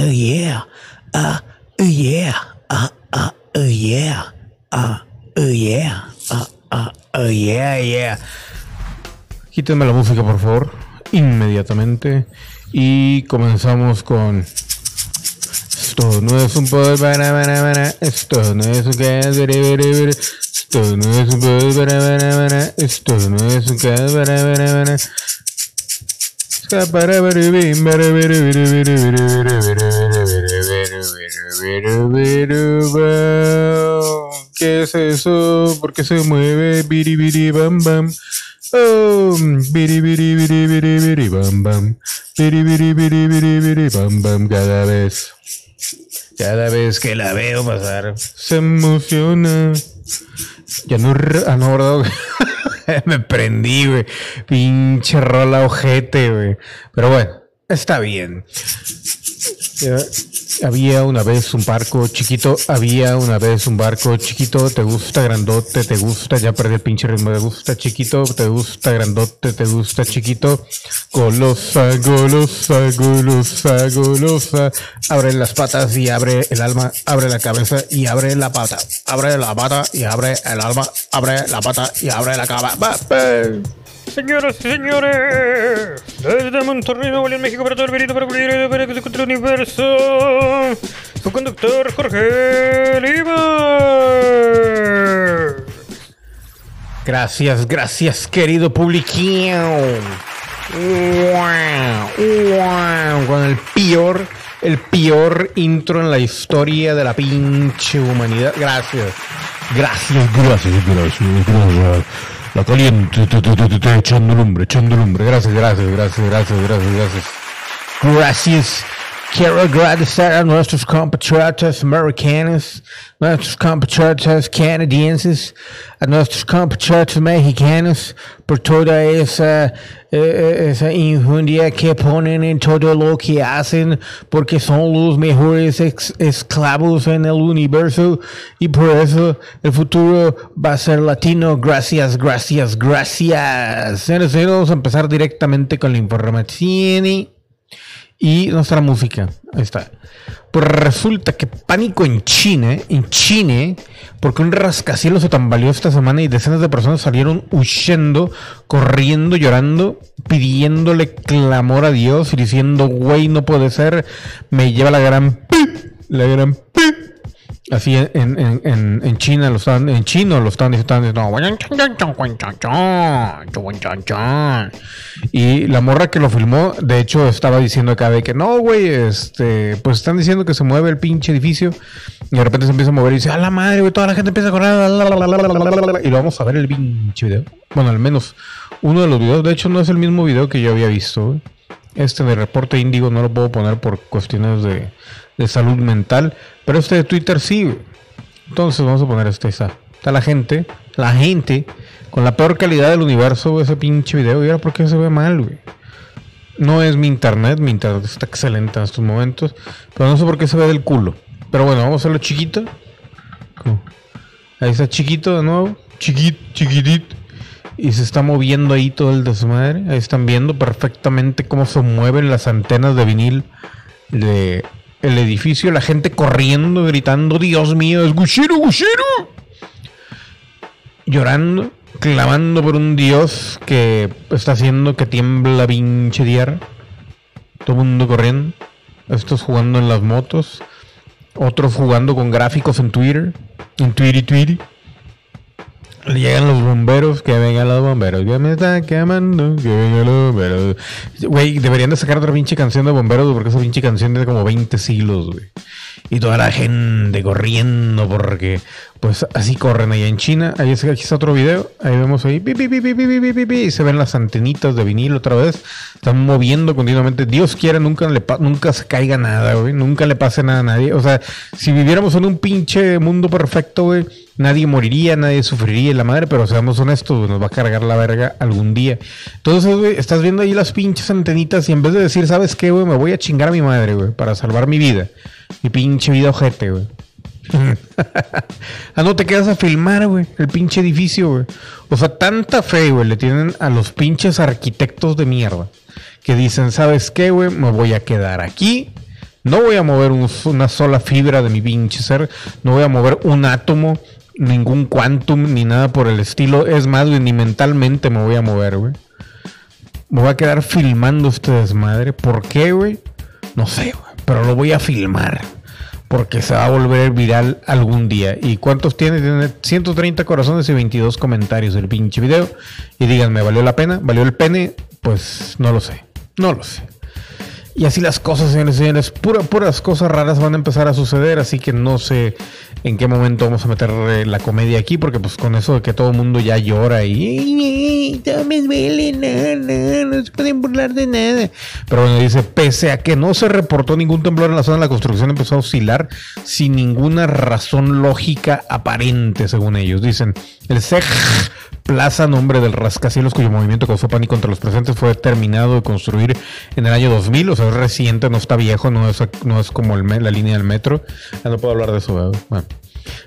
oh yeah, ah, oh yeah, ah, ah, oh yeah, ah, oh yeah, ah, ah, oh yeah, yeah. Quítenme la música, por favor, inmediatamente. Y comenzamos con. Esto no es un poder para, para, para. Esto no es un que Esto no es un poder para, para, para. Esto no es un que para, para, para. ¿Qué es eso? ¿Por qué se mueve? Biri biri bam bam. Oh, biri biri biri biri biri bam bam. Biri biri biri biri biri bam bam. Cada vez, cada vez que la veo pasar, se emociona. Ya no, ah, no, ¿verdad? Me prendí, güey. Pinche rola ojete, güey. Pero bueno, está bien. Había una vez un barco chiquito, había una vez un barco chiquito, te gusta grandote, te gusta, ya perdí el pinche ritmo, te gusta chiquito, te gusta grandote, te gusta chiquito, golosa, golosa, golosa, golosa, abre las patas y abre el alma, abre la cabeza y abre la pata, abre la pata y abre el alma, abre la pata y abre la cabeza. Señoras y señores, desde Monterrey, Nuevo León, México, para todo el verito, para cualquier para que se encuentre el universo, su conductor Jorge Lima. Gracias, gracias, querido wow, con el peor, el peor intro en la historia de la pinche humanidad. Gracias, gracias, gracias, gracias, gracias. La caliente, te, te, te, te, echando lumbre, echando lumbre. Gracias, gracias, gracias, gracias, gracias, gracias. Gracias. Quiero agradecer a nuestros compatriotas americanos, nuestros compatriotas canadienses, a nuestros compatriotas mexicanos por toda esa, eh, esa injundia que ponen en todo lo que hacen, porque son los mejores esclavos en el universo y por eso el futuro va a ser latino. Gracias, gracias, gracias. Señores, vamos a empezar directamente con la información y nuestra música. Ahí está. Pues resulta que pánico en China, en China, porque un rascacielos se tambaleó esta semana y decenas de personas salieron huyendo, corriendo, llorando, pidiéndole clamor a Dios y diciendo, güey, no puede ser, me lleva la gran la gran. Así en, en, en, China lo estaban, en chino lo estaban diciendo, y la morra que lo filmó, de hecho, estaba diciendo acá de que no, güey, este, pues están diciendo que se mueve el pinche edificio y de repente se empieza a mover y dice, a la madre, güey, toda la gente empieza a correr, y lo vamos a ver el pinche video. Bueno, al menos uno de los videos, de hecho, no es el mismo video que yo había visto. Este de reporte índigo no lo puedo poner por cuestiones de, de salud mental, pero este de Twitter sí. Entonces vamos a poner este, está, la gente, la gente, con la peor calidad del universo, ese pinche video. Y ahora, ¿por qué se ve mal, güey? No es mi internet, mi internet está excelente en estos momentos, pero no sé por qué se ve del culo. Pero bueno, vamos a hacerlo chiquito. Ahí está chiquito de nuevo, chiquit, chiquitito. Y se está moviendo ahí todo el desmadre. Ahí están viendo perfectamente cómo se mueven las antenas de vinil de el edificio. La gente corriendo, gritando, Dios mío, es Gushiro, Gushiro. Llorando, clamando por un Dios que está haciendo que tiembla la pinche tierra. Todo el mundo corriendo. Estos jugando en las motos. Otros jugando con gráficos en Twitter. En Twitter, Twitter. Llegan los bomberos, que vengan los bomberos, que me están quemando, que vengan los bomberos. Güey, deberían de sacar otra pinche canción de bomberos, porque esa pinche canción tiene como 20 siglos, güey. Y toda la gente corriendo, porque pues así corren allá en China. Ahí es, aquí está otro video, ahí vemos ahí, pi, pi, pi, y se ven las antenitas de vinilo otra vez. Están moviendo continuamente. Dios quiera, nunca, le nunca se caiga nada, güey. Nunca le pase nada a nadie. O sea, si viviéramos en un pinche mundo perfecto, güey nadie moriría, nadie sufriría y la madre, pero seamos honestos, nos va a cargar la verga algún día. Entonces, güey, estás viendo ahí las pinches antenitas y en vez de decir, ¿sabes qué, güey? Me voy a chingar a mi madre, güey, para salvar mi vida. Mi pinche vida ojete, güey. ah, no te quedas a filmar, güey, el pinche edificio, güey. O sea, tanta fe, güey, le tienen a los pinches arquitectos de mierda. Que dicen, ¿sabes qué, güey? Me voy a quedar aquí. No voy a mover un- una sola fibra de mi pinche ser. No voy a mover un átomo, ningún quantum, ni nada por el estilo. Es más, güey, ni mentalmente me voy a mover, güey. Me voy a quedar filmando este desmadre. ¿Por qué, güey? No sé, güey. Pero lo voy a filmar. Porque se va a volver viral algún día. ¿Y cuántos tiene? Tiene 130 corazones y 22 comentarios el pinche video. Y díganme, ¿valió la pena? ¿Valió el pene? Pues no lo sé. No lo sé. Y así las cosas, señores y señores, pura- puras cosas raras van a empezar a suceder, así que no sé en qué momento vamos a meter eh, la comedia aquí, porque pues con eso de que todo el mundo ya llora y "Ay, ay, todo me duele, no, no, no se pueden burlar de nada. Pero bueno, dice, pese a que no se reportó ningún temblor en la zona, la construcción empezó a oscilar sin ninguna razón lógica aparente, según ellos. Dicen, el CEG Plaza, nombre del rascacielos cuyo movimiento causó pánico entre los presentes, fue terminado de construir en el año 2000, o sea, es reciente, no está viejo, no es, no es como el la línea del metro. Ya no puedo hablar de eso. Bueno.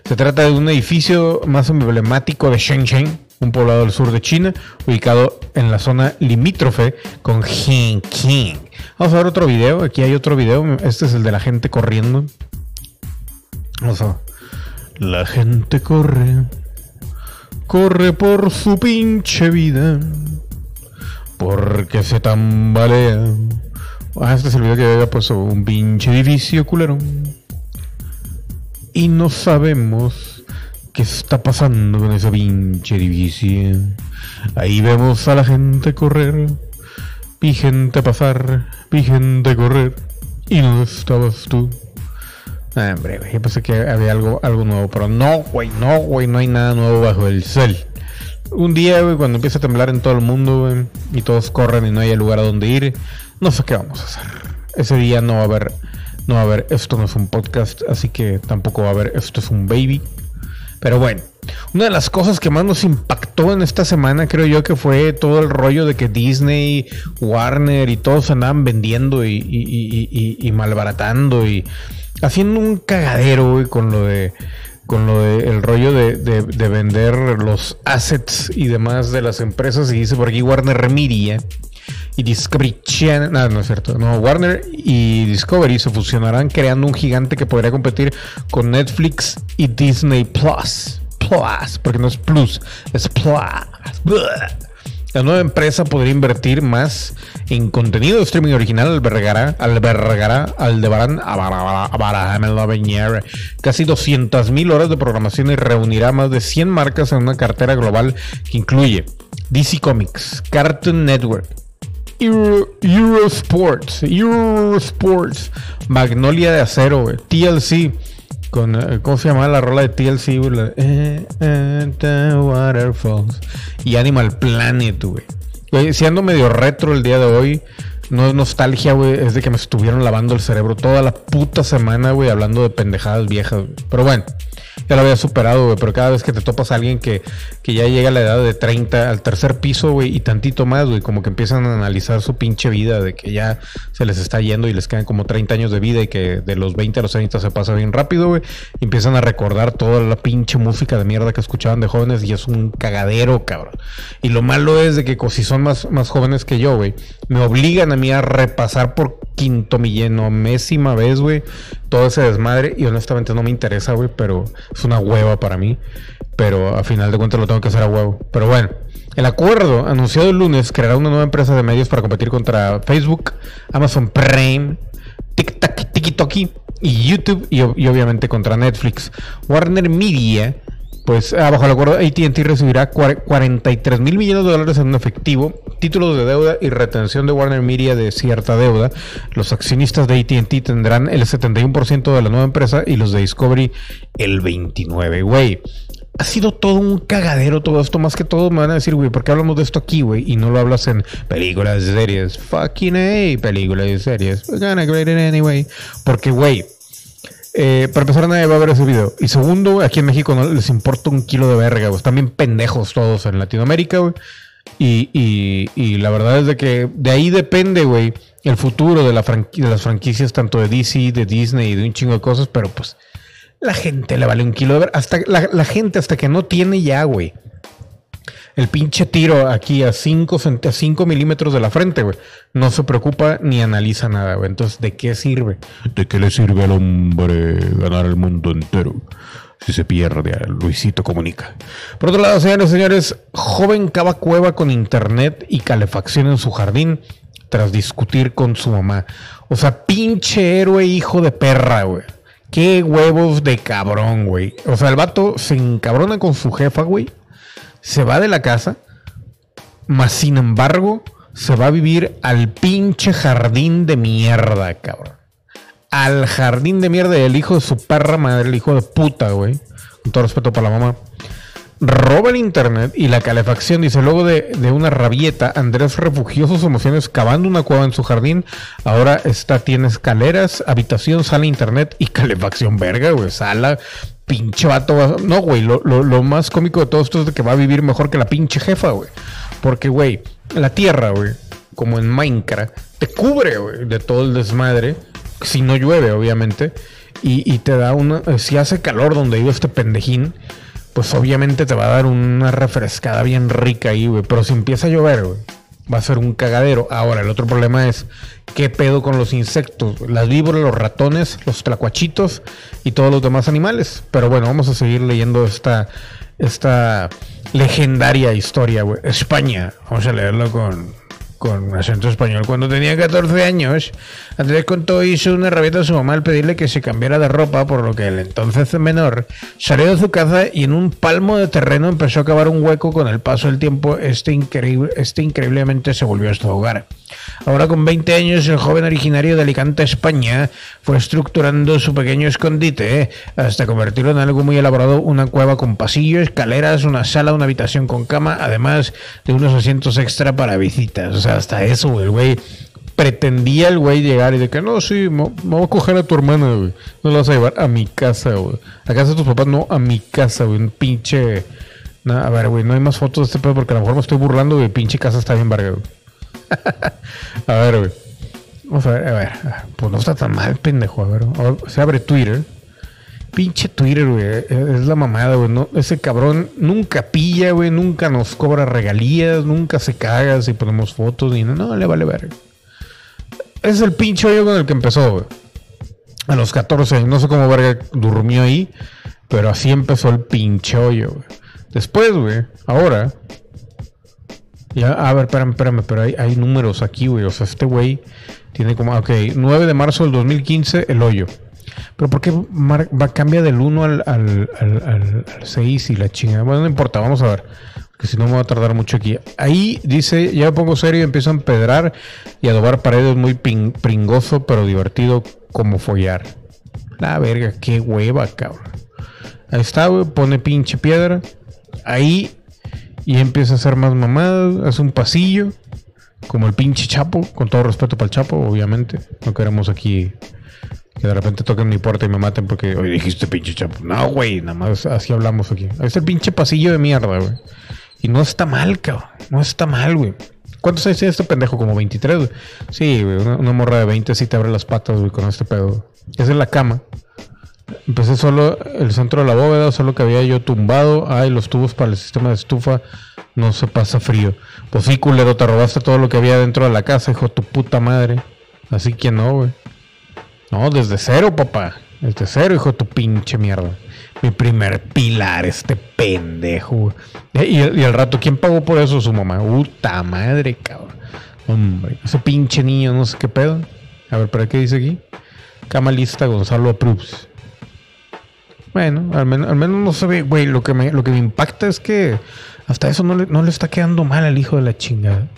Se trata de un edificio más emblemático de Shenzhen, un poblado del sur de China, ubicado en la zona limítrofe con Henkeng. Vamos a ver otro video, aquí hay otro video, este es el de la gente corriendo. Vamos a La gente corre corre por su pinche vida porque se tambalea. Ah, este es el video que había puesto un pinche edificio culero. Y no sabemos qué está pasando con ese pinche edificio. Ahí vemos a la gente correr, vi gente pasar, vi gente correr. Y no estabas tú. Ah, hombre, yo pensé que había algo, algo nuevo, pero no, güey, no, güey, no hay nada nuevo bajo el sol. Un día, güey, cuando empieza a temblar en todo el mundo, güey, y todos corren y no hay lugar a donde ir, no sé qué vamos a hacer. Ese día no va a haber, no va a haber, esto no es un podcast, así que tampoco va a haber, esto es un baby. Pero bueno, una de las cosas que más nos impactó en esta semana, creo yo, que fue todo el rollo de que Disney, Warner y todos andaban vendiendo y, malbaratando y haciendo un cagadero con lo de con lo de el rollo de, de- de vender los assets y demás de las empresas y dice por aquí Warner Media y Discovery Channel, no, es cierto, no, Warner y Discovery se fusionarán creando un gigante que podría competir con Netflix y Disney Plus. Plus, porque no es Plus, es Plus. La nueva empresa podría invertir más en contenido de streaming original, albergará, albergará, aldebarán, casi 200 mil horas de programación y reunirá más de 100 marcas en una cartera global que incluye DC Comics, Cartoon Network, Euro, Eurosports, Eurosports, Magnolia de Acero, TLC, con, eh, ¿cómo se llama la rola de TLC? eh, eh, waterfalls. Y Animal Planet. Güey, Siendo medio retro el día de hoy, no es nostalgia, güey, es de que me estuvieron lavando el cerebro toda la puta semana, güey, hablando de pendejadas viejas. Pero bueno, ya lo había superado, güey, pero cada vez que te topas a alguien que, que ya llega a la edad de 30, al tercer piso, güey, y tantito más, güey, como que empiezan a analizar su pinche vida, de que ya se les está yendo y les quedan como 30 años de vida y que de los 20 a los 30 se pasa bien rápido, güey, empiezan a recordar toda la pinche música de mierda que escuchaban de jóvenes y es un cagadero, cabrón. Y lo malo es de que si son más, más jóvenes que yo, güey, me obligan a mí a repasar por quinto millonomésima vez, güey, todo ese desmadre y honestamente no me interesa, güey, pero es una hueva para mí. Pero a final de cuentas lo tengo que hacer a huevo. Pero bueno, el acuerdo anunciado el lunes creará una nueva empresa de medios para competir contra Facebook, Amazon Prime, TikTok, TikToki y YouTube y, y obviamente contra Netflix. Warner Media, pues ah, bajo el acuerdo AT&T recibirá cuar- 43 mil millones de dólares en efectivo, títulos de deuda y retención de Warner Media de cierta deuda. Los accionistas de AT&T tendrán el 71% de la nueva empresa y los de Discovery el 29, güey. Ha sido todo un cagadero todo esto, más que todo me van a decir, güey, ¿por qué hablamos de esto aquí, güey? Y no lo hablas en películas y series. Fucking A, películas y series. We're gonna grade it anyway. Porque, güey, eh, para empezar, nadie va a ver ese video. Y segundo, aquí en México no les importa un kilo de verga, güey. Están bien pendejos todos en Latinoamérica, güey. Y, y- la verdad es de que de ahí depende, güey, el futuro de, las franquicias, tanto de DC, de Disney y de un chingo de cosas, pero pues la gente le vale un kilo de verga. Hasta la gente, hasta que no tiene ya, güey. El pinche tiro aquí a 5 a cinco milímetros de la frente, güey. No se preocupa ni analiza nada, güey. Entonces, ¿de qué sirve? ¿De qué le sirve al hombre ganar el mundo entero? Si se pierde, a Luisito comunica. Por otro lado, señores y señores, joven cava cueva con internet y calefacción en su jardín tras discutir con su mamá. O sea, pinche héroe hijo de perra, güey. Qué huevos de cabrón, güey. O sea, el vato se encabrona con su jefa, güey. Se va de la casa. Más sin embargo, se va a vivir al pinche jardín de mierda, cabrón al jardín de mierda del hijo de su perra madre, el hijo de puta, güey. Con todo respeto para la mamá. Roba el internet y la calefacción. Dice, luego de, una rabieta, Andrés refugió sus emociones cavando una cueva en su jardín. Ahora está, tiene escaleras, habitación, sala, internet y calefacción. Verga, güey. Sala, pinche vato. No, güey. Lo, lo más cómico de todo esto es de que va a vivir mejor que la pinche jefa, güey. Porque, güey, la tierra, güey, como en Minecraft, te cubre, de todo el desmadre si no llueve, obviamente, y, te da una, eh, si hace calor donde vive este pendejín, pues obviamente te va a dar una refrescada bien rica ahí, güey. Pero si empieza a llover, güey, va a ser un cagadero. Ahora, el otro problema es, ¿qué pedo con los insectos? Las víboras, los ratones, los tlacuachitos y todos los demás animales. Pero bueno, vamos a seguir leyendo esta, esta legendaria historia, güey. España, vamos a leerlo con con acento español. Cuando tenía 14 años, Andrés contó hizo una rabieta a su mamá al pedirle que se cambiara de ropa, por lo que el entonces menor salió de su casa y en un palmo de terreno empezó a cavar un hueco. Con el paso del tiempo, este, increíble, este increíblemente se volvió a su hogar. Ahora con 20 años, el joven originario de Alicante, España, fue estructurando su pequeño escondite hasta convertirlo en algo muy elaborado, una cueva con pasillos, escaleras, una sala, una habitación con cama, además de unos asientos extra para visitas. Hasta eso, el güey pretendía el güey llegar y de que no, sí, me, voy a coger a tu hermana, güey. No la vas a llevar a mi casa, güey. A casa de tus papás, no, a mi casa, güey. Un pinche. a ver, güey, no hay más fotos de este pedo porque a lo mejor me estoy burlando, güey. Pinche casa está bien verga, a ver, güey. Vamos a ver, a ver. Pues no está tan mal, pendejo. A ver, se abre Twitter. Pinche Twitter, güey. Es la mamada, güey. No, ese cabrón nunca pilla, güey. Nunca nos cobra regalías. Nunca se caga si ponemos fotos. Ni no, no le vale ver. Es el pinche hoyo con el que empezó, güey. A los 14. No sé cómo verga durmió ahí. Pero así empezó el pinche hoyo, güey. Después, güey. Ahora. Ya, a ver, espérame, espérame. Pero hay, hay números aquí, güey. O sea, este güey tiene como. Ok, 9 de marzo del 2015, el hoyo. Pero ¿por qué va, cambia del 1 al, al, al, 6 y la chingada? Bueno, no importa, vamos a ver. Porque si no me va a tardar mucho aquí. Ahí dice, ya me pongo serio y empiezo a empedrar y adobar paredes muy pringoso, pero divertido como follar. La verga, qué hueva, cabrón. Ahí está, pone pinche piedra. Ahí y empieza a hacer más mamadas, hace un pasillo. Como el pinche Chapo, con todo respeto para el Chapo, obviamente. No queremos aquí que de repente toquen mi puerta y me maten porque hoy dijiste pinche chapo. No, güey, nada más así hablamos aquí. Es el pinche pasillo de mierda, güey. Y no está mal, cabrón. No está mal, güey. ¿Cuántos años tiene este pendejo? Como 23, güey. Sí, güey. Una, morra de 20 sí te abre las patas, güey, con este pedo. Es en la cama. Empecé solo el centro de la bóveda, solo que había yo tumbado. Ay, los tubos para el sistema de estufa no se pasa frío. Pues sí, culero, te robaste todo lo que había dentro de la casa, hijo tu puta madre. Así que no, güey. No, desde cero, papá. Desde cero, hijo de tu pinche mierda. Mi primer pilar, este pendejo. Eh, y, y, al rato, ¿quién pagó por eso? Su mamá. Puta madre, cabrón. Hombre, ese pinche niño, no sé qué pedo. A ver, ¿para qué dice aquí? Cama lista, Gonzalo Approves. Bueno, al menos, al menos no se ve, güey. Lo que me, lo que me impacta es que hasta eso no le, no le está quedando mal al hijo de la chingada.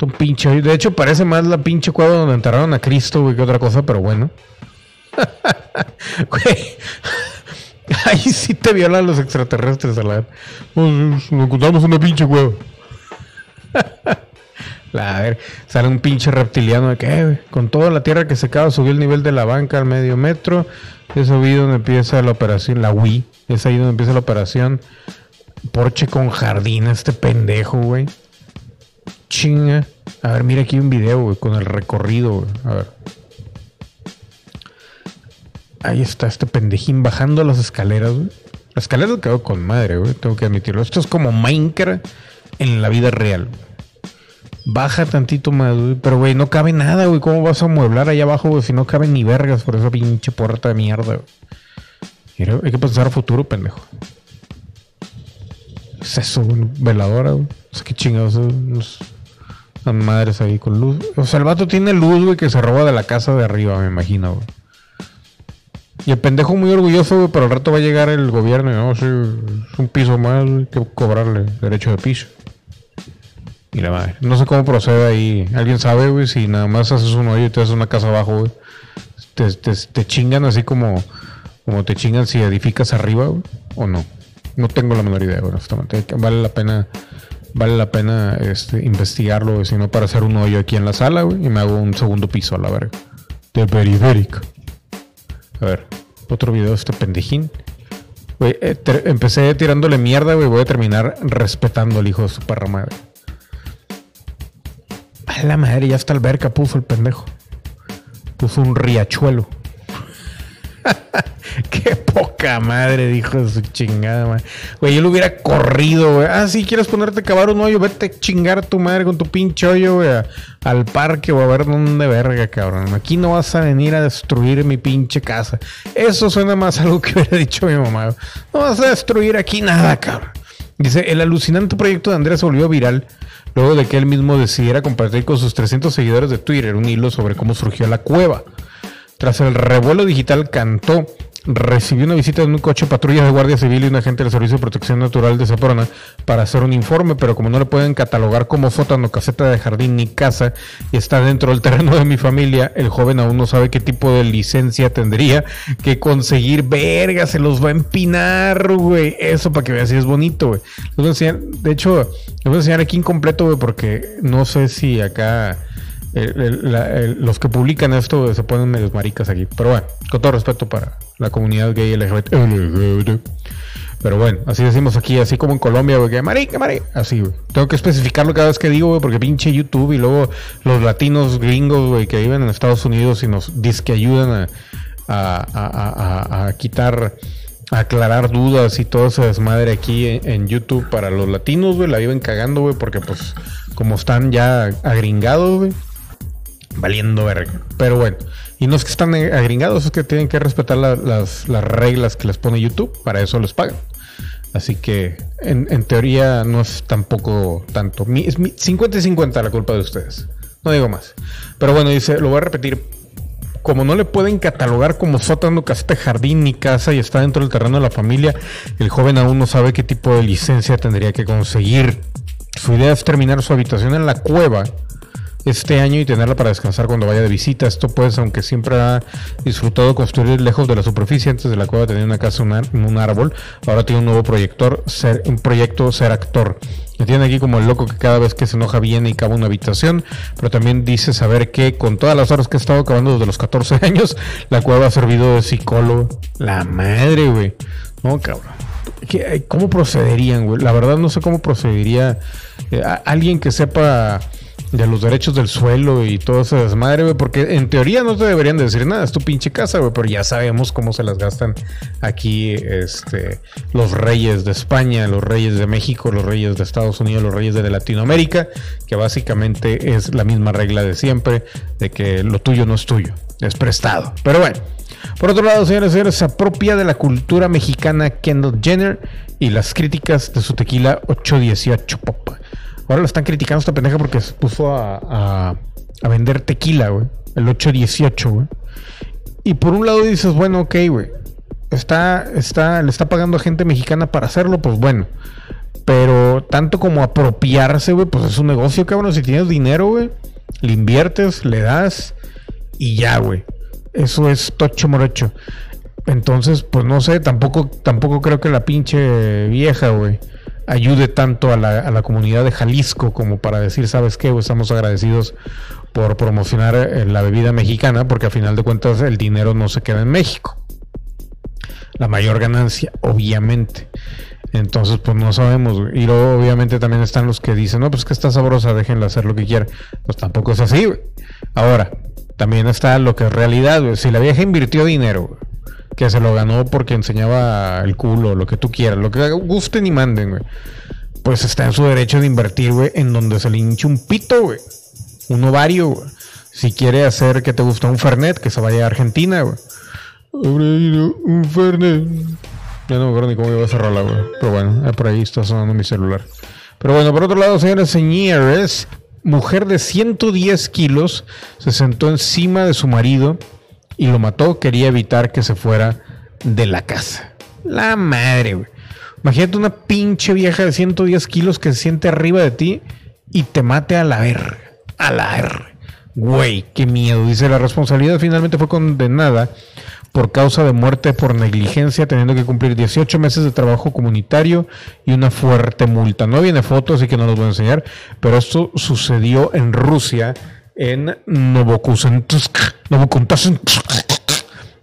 Un pinche. De hecho, parece más la pinche cueva donde enterraron a Cristo, güey, que otra cosa, pero bueno. güey. Ahí sí te violan los extraterrestres, a la Nos encontramos una pinche cueva. a ver, sale un pinche reptiliano de que, eh, con toda la tierra que se acaba, subió el nivel de la banca al medio metro. Es ahí donde empieza la operación, la Wii. Es ahí donde empieza la operación. Porche con jardín, este pendejo, güey. Chinga. A ver, mira aquí un video, güey, con el recorrido, güey. A ver. Ahí está este pendejín bajando las escaleras, güey. La escalera quedó con madre, güey. Tengo que admitirlo. Esto es como Minecraft en la vida real. Baja tantito más, güey. Pero, güey, no cabe nada, güey. ¿Cómo vas a mueblar allá abajo, güey? Si no caben ni vergas por esa pinche puerta de mierda, güey. Mira, hay que pensar futuro, pendejo. ¿Qué es eso, güey? Veladora, güey. O sea, qué chingados. Unas madres ahí con luz. O sea, el vato tiene luz, güey, que se roba de la casa de arriba, me imagino, güey. Y el pendejo muy orgulloso, güey, pero al rato va a llegar el gobierno y no, sí, es un piso más, güey, que cobrarle derecho de piso. Y la madre. No sé cómo procede ahí. ¿Alguien sabe, güey? Si nada más haces un hoyo y te haces una casa abajo, güey. Te, te, te chingan así como, como te chingan si edificas arriba, güey. O no. No tengo la menor idea, güey. Vale la pena, vale la pena este, investigarlo. Si no, para hacer un hoyo aquí en la sala, güey. Y me hago un segundo piso a la verga. De periférico. A ver, otro video de este pendejín. Güey, eh, empecé tirándole mierda, güey. Voy a terminar respetando al hijo de su perra madre. A la madre, ya está alberca puso el pendejo. Puso un riachuelo. Qué poca madre, dijo su chingada madre. Güey, yo lo hubiera corrido, güey. Ah, si quieres ponerte a cavar un hoyo, vete a chingar a tu madre con tu pinche hoyo, güey. Al parque o a ver dónde verga, cabrón. Aquí no vas a venir a destruir mi pinche casa. Eso suena más a algo que hubiera dicho mi mamá. No vas a destruir aquí nada, cabrón. Dice, el alucinante proyecto de Andrés se volvió viral luego de que él mismo decidiera compartir con sus 300 seguidores de Twitter un hilo sobre cómo surgió la cueva. Tras el revuelo digital cantó, recibió una visita en un coche patrulla de Guardia Civil y un agente del Servicio de Protección Natural de Zaporana para hacer un informe, pero como no le pueden catalogar como sótano, caseta de jardín ni casa y está dentro del terreno de mi familia, el joven aún no sabe qué tipo de licencia tendría que conseguir. Verga, se los va a empinar, güey. Eso para que veas si es bonito, güey. Les voy a enseñar, de hecho, les voy a enseñar aquí incompleto, güey, porque no sé si acá el- los que publican esto se ponen medios maricas aquí. Pero bueno, con todo respeto para la comunidad gay LGBT. Pero bueno, así decimos aquí, así como en Colombia, güey, que marica, marica. Así, güey. Tengo que especificarlo cada vez que digo, güey, porque pinche YouTube y luego los latinos gringos, güey, que viven en Estados Unidos y nos dicen que ayudan a, a, a- quitar, aclarar dudas y todo ese desmadre aquí en, en YouTube para los latinos, güey, la viven cagando, güey, porque pues como están ya agringados, güey, valiendo verga. Pero bueno, y no es que están agringados, es que tienen que respetar la- las, las reglas que les pone YouTube, para eso les pagan. Así que en, teoría no es tampoco tanto. Mi- es mi- 50 y 50 la culpa de ustedes. No digo más. Pero bueno, dice, lo voy a repetir. Como no le pueden catalogar como sótano, caseta, jardín ni casa y está dentro del terreno de la familia, el joven aún no sabe qué tipo de licencia tendría que conseguir. Su idea es terminar su habitación en la cueva este año y tenerla para descansar cuando vaya de visita. Esto pues, aunque siempre ha disfrutado construir lejos de la superficie, antes de la cueva tenía una casa en un árbol, ahora tiene un nuevo proyector, ser, un proyecto ser actor. Me tiene aquí como el loco que cada vez que se enoja viene y cava una habitación, pero también dice saber que con todas las horas que he estado cavando desde los 14 años, la cueva ha servido de psicólogo. La madre, güey. No, cabrón. ¿Qué- ¿Cómo procederían, güey? La verdad no sé cómo procedería eh, alguien que sepa de los derechos del suelo y todo ese desmadre, porque en teoría no te deberían decir nada, es tu pinche casa, güey, pero ya sabemos cómo se las gastan aquí este, los reyes de España, los reyes de México, los reyes de Estados Unidos, los reyes de Latinoamérica, que básicamente es la misma regla de siempre, de que lo tuyo no es tuyo, es prestado. Pero bueno. Por otro lado, señores y señores, se apropia de la cultura mexicana Kendall Jenner y las críticas de su tequila 818 Pop. Ahora lo están criticando esta pendeja porque se puso a, a- vender tequila, güey. El 818, güey. Y por un lado dices, bueno, ok, güey. Está, está, le está pagando a gente mexicana para hacerlo, pues bueno. Pero tanto como apropiarse, güey, pues es un negocio, cabrón. Si tienes dinero, güey, le inviertes, le das y ya, güey. Eso es tocho morocho. Entonces, pues no sé, tampoco, tampoco creo que la pinche vieja, güey, ayude tanto a la, comunidad de Jalisco como para decir, ¿sabes qué? güey? Estamos agradecidos por promocionar eh, la bebida mexicana, porque a final de cuentas el dinero no se queda en México. La mayor ganancia, obviamente. Entonces, pues no sabemos. Y luego, obviamente, también están los que dicen, no, pues que está sabrosa, déjenla hacer lo que quiera. Pues tampoco es así. Ahora, también está lo que es realidad. Si la vieja invirtió dinero, que se lo ganó porque enseñaba el culo, lo que tú quieras, lo que gusten y manden, güey. Pues está en su derecho de invertir, güey, en donde se le hinche un pito, güey. Un ovario, güey. Si quiere hacer que te guste un Fernet, que se vaya a Argentina, güey. Un Fernet. Ya no me acuerdo ni cómo iba a cerrarla, güey. Pero bueno, por ahí está sonando mi celular. Pero bueno, por otro lado, señores señores, mujer de 110 kilos se sentó encima de su marido y lo mató. Quería evitar que se fuera de la casa. La madre, güey. Imagínate una pinche vieja de 110 kilos que se siente arriba de ti y te mate a la R. A la R. Güey, qué miedo. Dice, la responsabilidad finalmente fue condenada por causa de muerte por negligencia, teniendo que cumplir 18 meses de trabajo comunitario y una fuerte multa. No viene foto, así que no los voy a enseñar, pero esto sucedió en Rusia, en Novokusensk,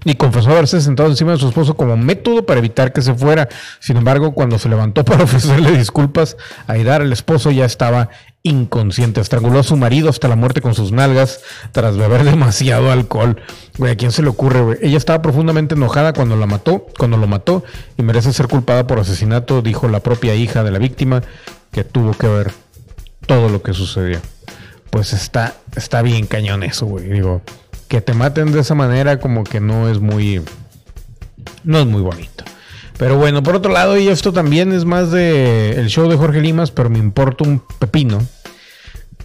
y confesó haberse sentado encima de su esposo como método para evitar que se fuera. Sin embargo, cuando se levantó para ofrecerle disculpas a Aidar, el esposo ya estaba inconsciente. Estranguló a su marido hasta la muerte con sus nalgas tras beber demasiado alcohol. Güey, ¿a quién se le ocurre, güey? Ella estaba profundamente enojada cuando la mató, cuando lo mató, y merece ser culpada por asesinato, dijo la propia hija de la víctima, que tuvo que ver todo lo que sucedió. Pues está, está bien cañón eso, güey. Digo, que te maten de esa manera como que no es muy... No es muy bonito. Pero bueno, por otro lado, y esto también es más de el show de Jorge Limas, pero me importa un pepino.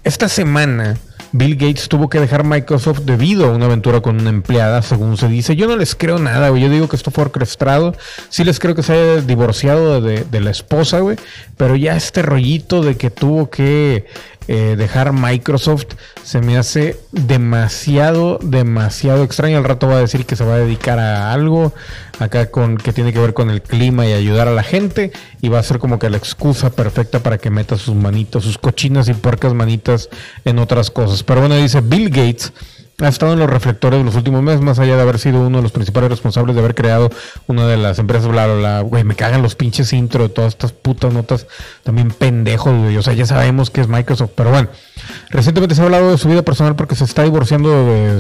Esta semana Bill Gates tuvo que dejar Microsoft debido a una aventura con una empleada, según se dice. Yo no les creo nada, güey. Yo digo que esto fue orquestado. Sí les creo que se haya divorciado de, la esposa, güey. Pero ya este rollito de que tuvo que eh, dejar Microsoft se me hace demasiado, demasiado extraño. Al rato va a decir que se va a dedicar a algo acá con que tiene que ver con el clima y ayudar a la gente y va a ser como que la excusa perfecta para que meta sus manitos, sus cochinas y puercas manitas en otras cosas. Pero bueno, dice Bill Gates ha estado en los reflectores los últimos meses, más allá de haber sido uno de los principales responsables de haber creado una de las empresas, bla, me cagan los pinches intro de todas estas putas notas también pendejos, güey. O sea, ya sabemos que es Microsoft, pero bueno. Recientemente se ha hablado de su vida personal porque se está divorciando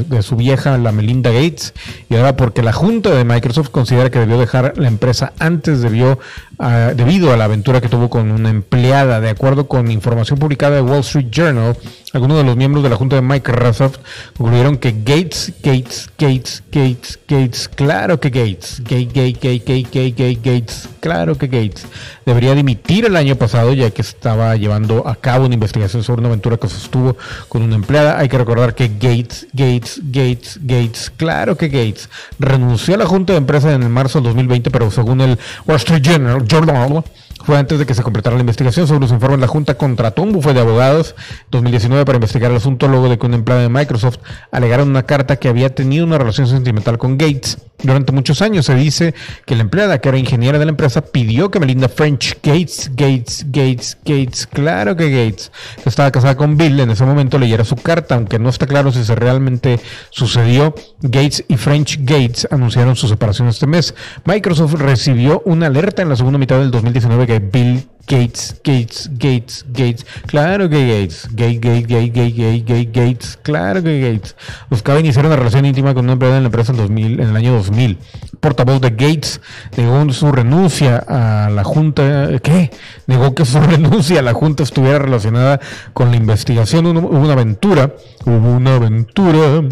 de, su vieja, la Melinda Gates, y ahora porque la junta de Microsoft considera que debió dejar la empresa antes debió, uh, debido a la aventura que tuvo con una empleada. De acuerdo con información publicada de Wall Street Journal, algunos de los miembros de la junta de Microsoft concluyeron que Gates, Gates, Gates, Gates, Gates, claro que Gates, Gates, Gates, Gates, Gates, Gates, Gates, claro que Gates, debería dimitir el año pasado ya que estaba llevando a cabo una investigación sobre una aventura que sostuvo con una empleada. Hay que recordar que Gates, Gates, Gates, Gates, claro que Gates, renunció a la junta de empresa en el marzo del 2020, pero según el Wall Street Journal fue antes de que se completara la investigación. sobre los informes, la Junta contrató un bufete de abogados 2019 para investigar el asunto luego de que un empleado de Microsoft alegara una carta que había tenido una relación sentimental con Gates. Durante muchos años se dice que la empleada, que era ingeniera de la empresa, pidió que Melinda French Gates, Gates, Gates, Gates, claro que Gates, que estaba casada con Bill, en ese momento leyera su carta, aunque no está claro si se realmente sucedió. Gates y French Gates anunciaron su separación este mes. Microsoft recibió una alerta en la segunda mitad del 2019 que Bill Gates, Gates, Gates, Gates, claro que Gates, Gates, Gates, Gates, Gates, Gates, Gates, claro que Gates. Buscaba iniciar una relación íntima con una empleada en la empresa en, 2000, en el año 2000. Portavoz de Gates negó su renuncia a la Junta. ¿Qué? Negó que su renuncia a la Junta estuviera relacionada con la investigación. Hubo una aventura, hubo una aventura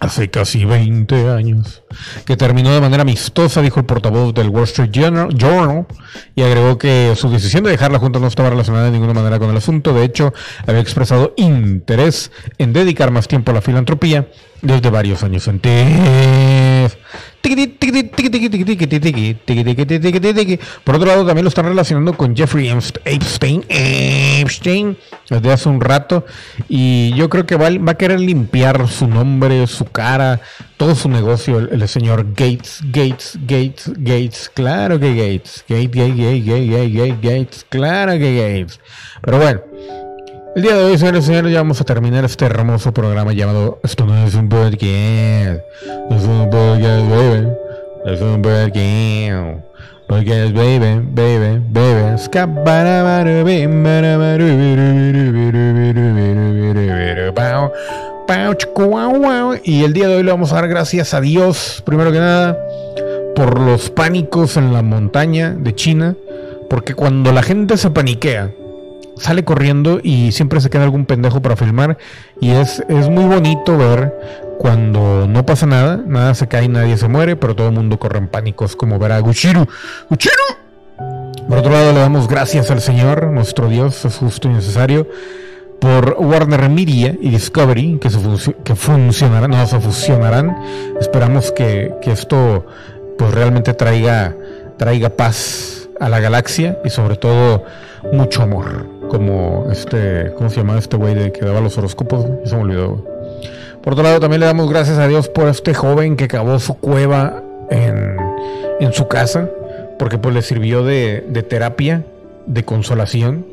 hace casi 20 años, que terminó de manera amistosa, dijo el portavoz del Wall Street Journal, y agregó que su decisión de dejar la Junta no estaba relacionada de ninguna manera con el asunto. De hecho, había expresado interés en dedicar más tiempo a la filantropía desde varios años antes. Por otro lado, también lo están relacionando con Jeffrey Epstein, Epstein desde hace un rato. Y yo creo que va, a querer limpiar su nombre, su cara, todo su negocio, el, señor Gates, Gates, Gates, Gates. Claro que Gates. Gates, Gates, Gates, Gates, Gates, Gates. Claro que Gates. Pero bueno. El día de hoy, señores y señores, ya vamos a terminar este hermoso programa llamado Esto no es un podcast. No es un podcast, baby. No es un podcast. Podcast, baby, baby, baby. Y el día de hoy le vamos a dar gracias a Dios, primero que nada por los pánicos en la montaña de China, porque cuando la gente se paniquea, sale corriendo y siempre se queda algún pendejo para filmar y es, es muy bonito ver cuando no pasa nada, nada se cae, nadie se muere, pero todo el mundo corre en pánico, es como ver a Gushiru. ¡Gushiru! Por otro lado, le damos gracias al Señor, nuestro Dios, es justo y necesario, por Warner Media y Discovery, que, se que funcionarán, no se fusionarán. Esperamos que, que esto pues realmente traiga, traiga paz a la galaxia y sobre todo mucho amor, como este, ¿cómo se llama este güey de que daba los horóscopos? Ya se me olvidó, güey. Por otro lado, también le damos gracias a Dios por este joven que cavó su cueva en, en su casa, porque pues le sirvió de, de terapia, de consolación.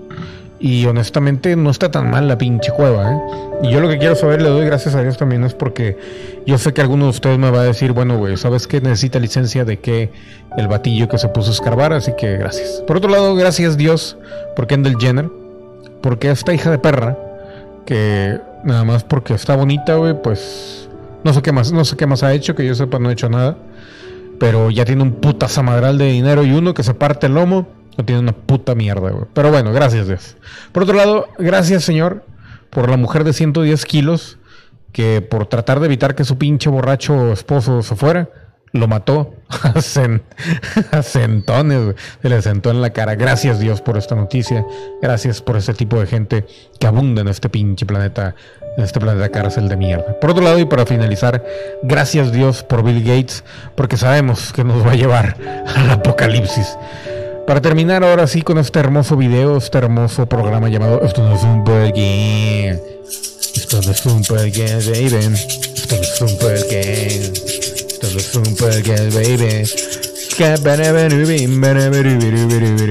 Y honestamente no está tan mal la pinche cueva, ¿eh? Y yo lo que quiero saber, le doy gracias a Dios también, es porque yo sé que alguno de ustedes me va a decir, bueno, güey, ¿sabes qué? Necesita licencia de que el batillo que se puso a escarbar, así que gracias. Por otro lado, gracias Dios por Kendall Jenner, porque esta hija de perra, que nada más porque está bonita, güey, pues no sé qué más, no sé qué más ha hecho, que yo sepa no ha hecho nada, pero ya tiene un puta zamadral de dinero y uno que se parte el lomo, no tiene una puta mierda, güey. Pero bueno, gracias Dios. Por otro lado, gracias Señor por la mujer de 110 kilos que por tratar de evitar que su pinche borracho esposo se fuera, lo mató a, a centones, se le sentó en la cara. Gracias Dios por esta noticia, gracias por este tipo de gente que abunda en este pinche planeta, en este planeta cárcel de mierda. Por otro lado, y para finalizar, gracias Dios por Bill Gates, porque sabemos que nos va a llevar al apocalipsis. Para terminar ahora sí con este hermoso video, este hermoso programa llamado Esto no es un podcast. Esto no es un podcast, baby. Esto no es un podcast. Es un podcast, baby.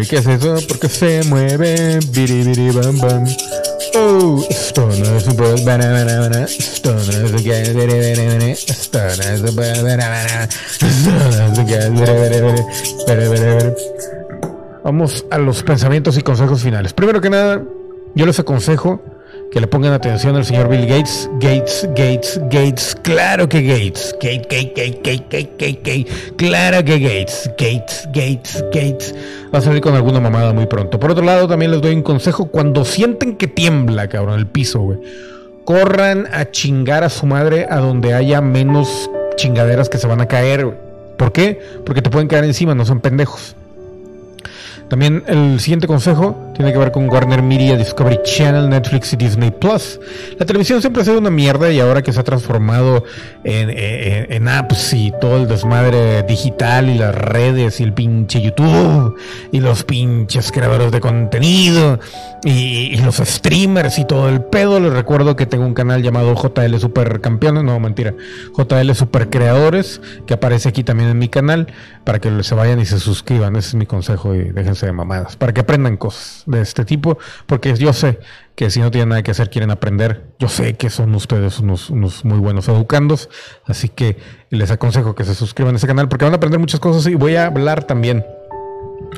¿Qué es eso? Porque se mueve. Bam, bam. Oh, esto no es un podcast. Esto no es un podcast. Esto no es un podcast. Esto no es un podcast. Vamos a los pensamientos y consejos finales. Primero que nada, yo les aconsejo que le pongan atención al señor Bill Gates. Gates, Gates, Gates. Claro que Gates. Gate, gate, gate, gate. Claro que Gates. Gates, Gates, Gates. Va a salir con alguna mamada muy pronto. Por otro lado, también les doy un consejo. Cuando sienten que tiembla, cabrón, el piso, güey. Corran a chingar a su madre a donde haya menos chingaderas que se van a caer. ¿Por qué? Porque te pueden caer encima, no son pendejos. También el siguiente consejo tiene que ver con Warner Media, Discovery Channel, Netflix y Disney Plus. La televisión siempre ha sido una mierda y ahora que se ha transformado en, apps y todo el desmadre digital y las redes y el pinche YouTube y los pinches creadores de contenido y, y los streamers y todo el pedo. Les recuerdo que tengo un canal llamado JL Super Campeones, no mentira, JL Super Creadores que aparece aquí también en mi canal para que se vayan y se suscriban. Ese es mi consejo y déjense de mamadas. Para que aprendan cosas de este tipo. Porque yo sé que si no tienen nada que hacer, quieren aprender. Yo sé que son ustedes unos, muy buenos educandos. Así que les aconsejo que se suscriban a ese canal porque van a aprender muchas cosas y voy a hablar también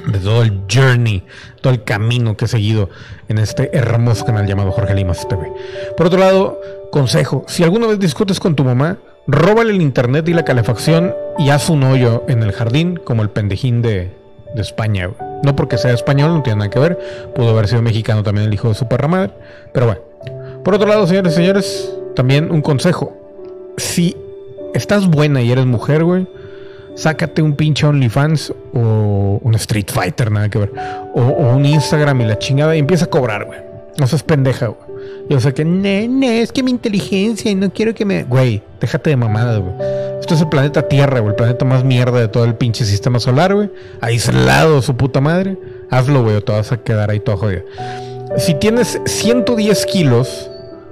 de todo el journey, todo el camino que he seguido en este hermoso canal llamado Jorge Limas TV. Por otro lado, consejo, si alguna vez discutes con tu mamá, róbale el internet y la calefacción y haz un hoyo en el jardín como el pendejín de, de España. No porque sea español, no tiene nada que ver, pudo haber sido mexicano también el hijo de su perra madre, pero bueno. Por otro lado, señores y señores, también un consejo. Si estás buena y eres mujer, güey, sácate un pinche OnlyFans o un Street Fighter, nada que ver. O, o un Instagram y la chingada y empieza a cobrar, güey. No seas pendeja, güey. Yo sé que, ne, ne, es que mi inteligencia y no quiero que me. Güey, déjate de mamadas, güey. Esto es el planeta Tierra, güey. El planeta más mierda de todo el pinche sistema solar, güey. Aislado su puta madre. Hazlo, güey, o te vas a quedar ahí todo jodido. Si tienes 110 kilos,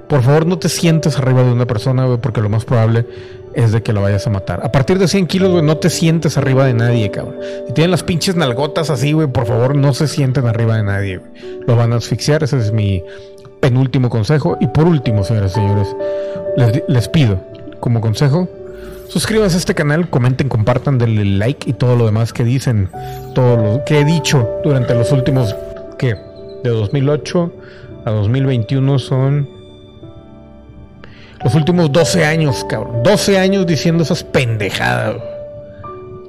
por favor no te sientes arriba de una persona, güey, porque lo más probable es de que lo vayas a matar. A partir de 100 kilos, güey, no te sientes arriba de nadie, cabrón. Si tienen las pinches nalgotas así, güey, por favor no se sienten arriba de nadie, güey. Lo van a asfixiar, ese es mi penúltimo consejo. Y por último, señores y señores, les pido como consejo, suscríbanse a este canal, comenten, compartan, denle like y todo lo demás que dicen, todo lo que he dicho durante los últimos, ¿qué? De 2008 a 2021 son los últimos 12 años, cabrón. 12 años diciendo esas pendejadas.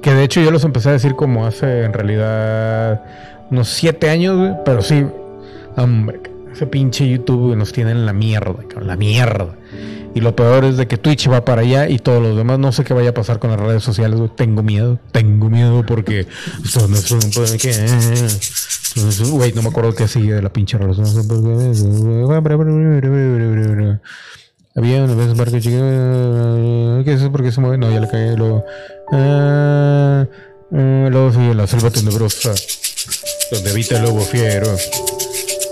Que de hecho yo los empecé a decir como hace en realidad unos siete años, güey, pero sí, hombre, ese pinche YouTube nos tiene en la mierda, cabrón, la mierda. Y lo peor es de que Twitch va para allá y todos los demás. No sé qué vaya a pasar con las redes sociales. Tengo miedo. Tengo miedo porque. Un- Güey, no me acuerdo qué sigue de la pinche relación. Había una vez un barco chico. ¿Qué es eso? ¿Por qué se mueve? No, ya le caí. Luego. Ah, ah, luego sigue la selva tenebrosa. Donde habita el lobo fiero.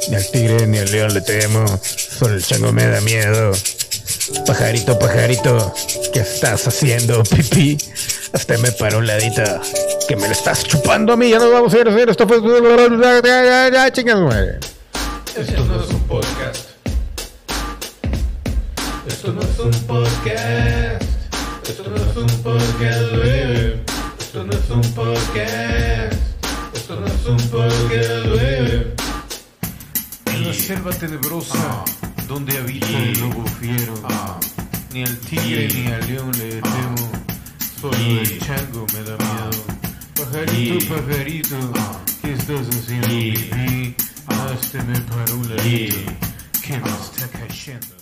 Ni al tigre ni al león le temo. Solo el chango me da miedo. Pajarito, pajarito, ¿qué estás haciendo, pipí? Hasta me para un ladito. Que me lo estás chupando a mí. Ya nos vamos a ir a hacer. Esto fue. Ya, chingas, madre. Esto no es un podcast. Esto no es un podcast. Esto no es un podcast, baby. Esto no es un podcast. Esto no es un podcast, baby. En la selva tenebrosa, donde habita el lobo fiero, ni al tigre ni al león le temo, solo el chango me da miedo. Pajarito, pajarito, ¿qué estás haciendo? Hazte me para un ladito, que me está cayendo.